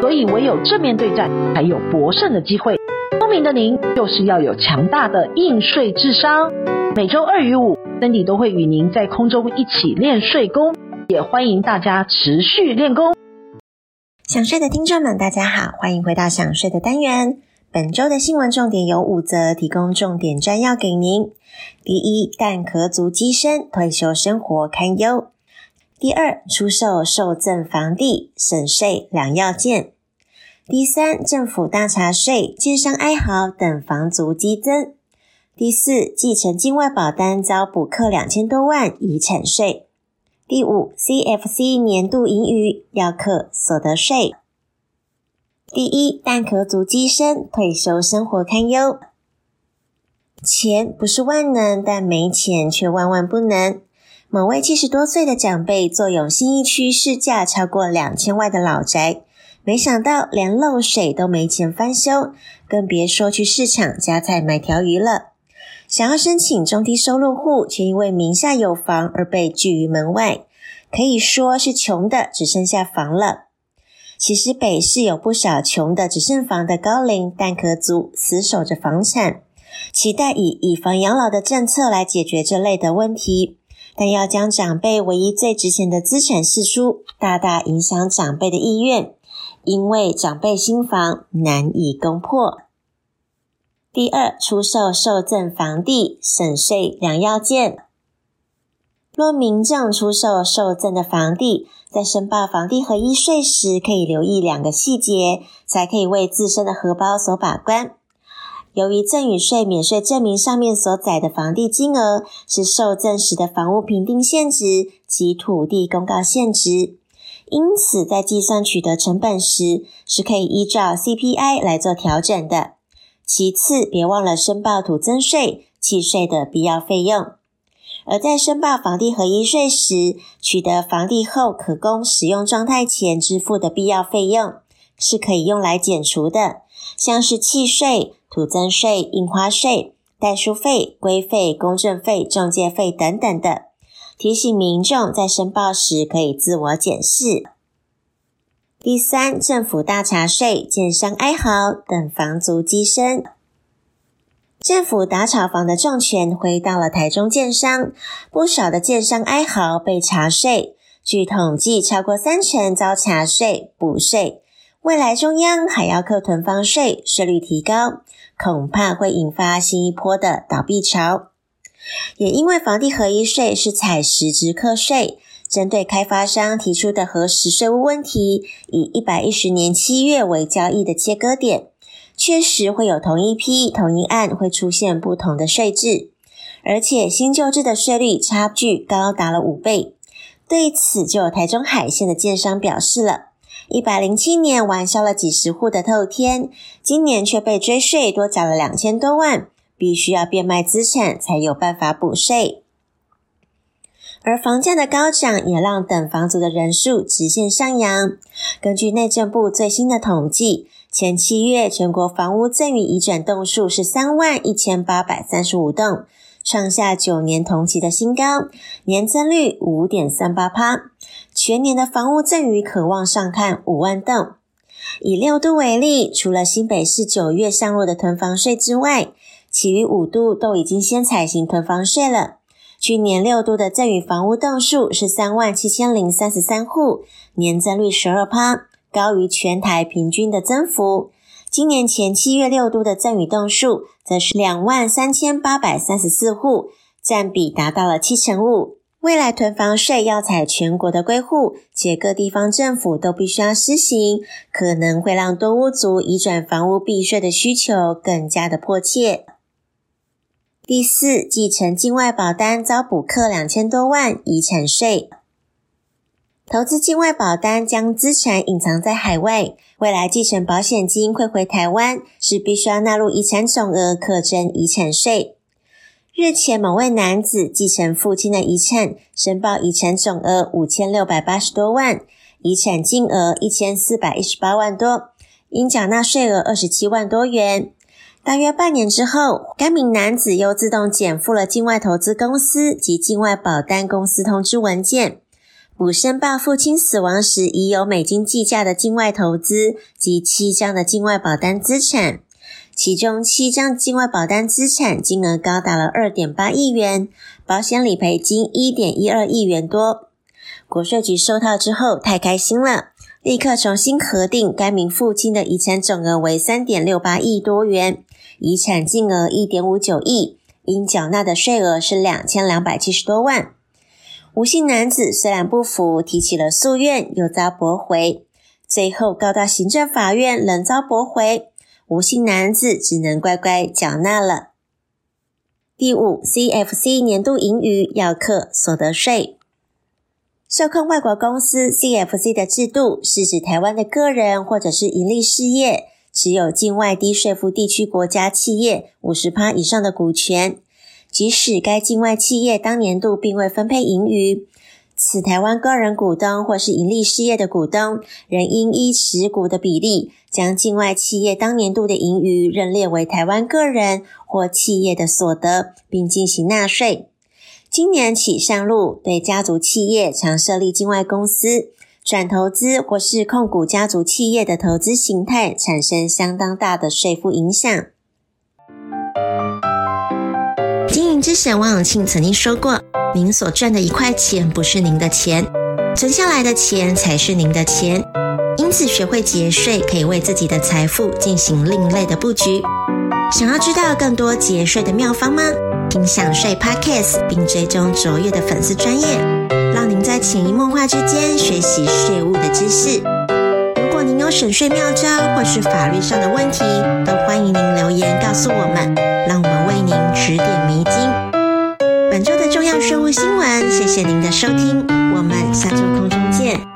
所以唯有正面对战，才有博胜的机会。聪明的您，就是要有强大的应税智商。每周二与五。森迪都会与您在空中一起练税功，也欢迎大家持续练功。想睡的听众们，大家好，欢迎回到想睡的单元。本周的新闻重点有五则，提供重点摘要给您。第一，蛋壳族机身退休生活堪忧。第二，出售受赠房地省税两要件。第三，政府大查税，建商哀嚎等房族激增。第四，继承境外保单遭补课两千多万遗产税。第五，CFC 年度盈余要课所得税。第一，蛋壳族机身退休生活堪忧。钱不是万能，但没钱却万万不能。某位七十多岁的长辈坐拥新义区市价超过两千万的老宅，没想到连漏水都没钱翻修，更别说去市场夹菜买条鱼了。想要申请中低收入户，却因为名下有房而被拒于门外，可以说是穷的只剩下房了。其实北市有不少穷的只剩房的高龄蛋壳族，死守着房产，期待以以房养老的政策来解决这类的问题。但要将长辈唯一最值钱的资产释出，大大影响长辈的意愿，因为长辈新房难以攻破。第二，出售受赠房地省税两要件。若民众出售受赠的房地，在申报房地合一税时，可以留意两个细节，才可以为自身的荷包所把关。由于赠与税免税证明上面所载的房地金额是受赠时的房屋评定现值及土地公告现值，因此在计算取得成本时，是可以依照 CPI 来做调整的。其次，别忘了申报土增税、契税的必要费用。而在申报房地合一税时，取得房地后可供使用状态前支付的必要费用，是可以用来减除的，像是契税、土增税、印花税、代书费、规费、公证费、中介费等等的。提醒民众在申报时可以自我检视。第三，政府大查税，建商哀嚎等房族激增。政府打炒房的重拳挥到了台中建商，不少的建商哀嚎被查税。据统计，超过三成遭查税补税。未来中央还要课囤房税，税率提高，恐怕会引发新一波的倒闭潮。也因为房地合一税是采实质课税。针对开发商提出的核实税务问题，以一百一十年七月为交易的切割点，确实会有同一批同一案会出现不同的税制，而且新旧制的税率差距高达了五倍。对此，就有台中海线的建商表示了：一百零七年完销了几十户的透天，今年却被追税多缴了两千多万，必须要变卖资产才有办法补税。而房价的高涨也让等房族的人数直线上扬。根据内政部最新的统计，前七月全国房屋赠与移转栋数是三万一千八百三十五栋，创下九年同期的新高，年增率五点三八趴。全年的房屋赠与可望上看五万栋。以六都为例，除了新北市九月上路的囤房税之外，其余五都都已经先采行囤房税了。去年六都的赠与房屋栋数是三万七千零三十三户，年增率十二趴，高于全台平均的增幅。今年前七月六都的赠与栋数则是两万三千八百三十四户，占比达到了七成五。未来囤房税要采全国的归户，且各地方政府都必须要施行，可能会让多屋族移转房屋避税的需求更加的迫切。第四，继承境外保单遭补课两千多万遗产税。投资境外保单将资产隐藏在海外，未来继承保险金汇回台湾，是必须要纳入遗产总额课征遗产税。日前，某位男子继承父亲的遗产，申报遗产总额五千六百八十多万，遗产金额一千四百一十八万多，应缴纳税额二十七万多元。大约半年之后，该名男子又自动减负了境外投资公司及境外保单公司通知文件。补申报父亲死亡时已有美金计价的境外投资及七张的境外保单资产，其中七张境外保单资产金额高达了二点八亿元，保险理赔金一点一二亿元多。国税局收到之后太开心了，立刻重新核定该名父亲的遗产总额为三点六八亿多元，遗产金额一点五九亿，应缴纳的税额是两千两百七十多万。吴姓男子虽然不服，提起了诉愿，又遭驳回，最后告到行政法院，仍遭驳回。无姓男子只能乖乖缴纳了。第五，CFC 年度盈余要课所得税。受控外国公司 CFC 的制度是指台湾的个人或者是盈利事业持有境外低税负地区国家企业五十趴以上的股权。即使该境外企业当年度并未分配盈余，此台湾个人股东或是盈利事业的股东，仍应依持股的比例，将境外企业当年度的盈余认列为台湾个人或企业的所得，并进行纳税。今年起上路，对家族企业常设立境外公司、转投资或是控股家族企业的投资形态，产生相当大的税负影响。经营之神王永庆曾经说过：“您所赚的一块钱不是您的钱，存下来的钱才是您的钱。因此，学会节税可以为自己的财富进行另类的布局。想要知道更多节税的妙方吗？听享税 Podcast，并追踪卓越的粉丝专业，让您在潜移默化之间学习税务的知识。如果您有省税妙招或是法律上的问题，都欢迎您留言告诉我们，让我们为您指点迷津。本周的重要税务新闻，谢谢您的收听，我们下周空中见。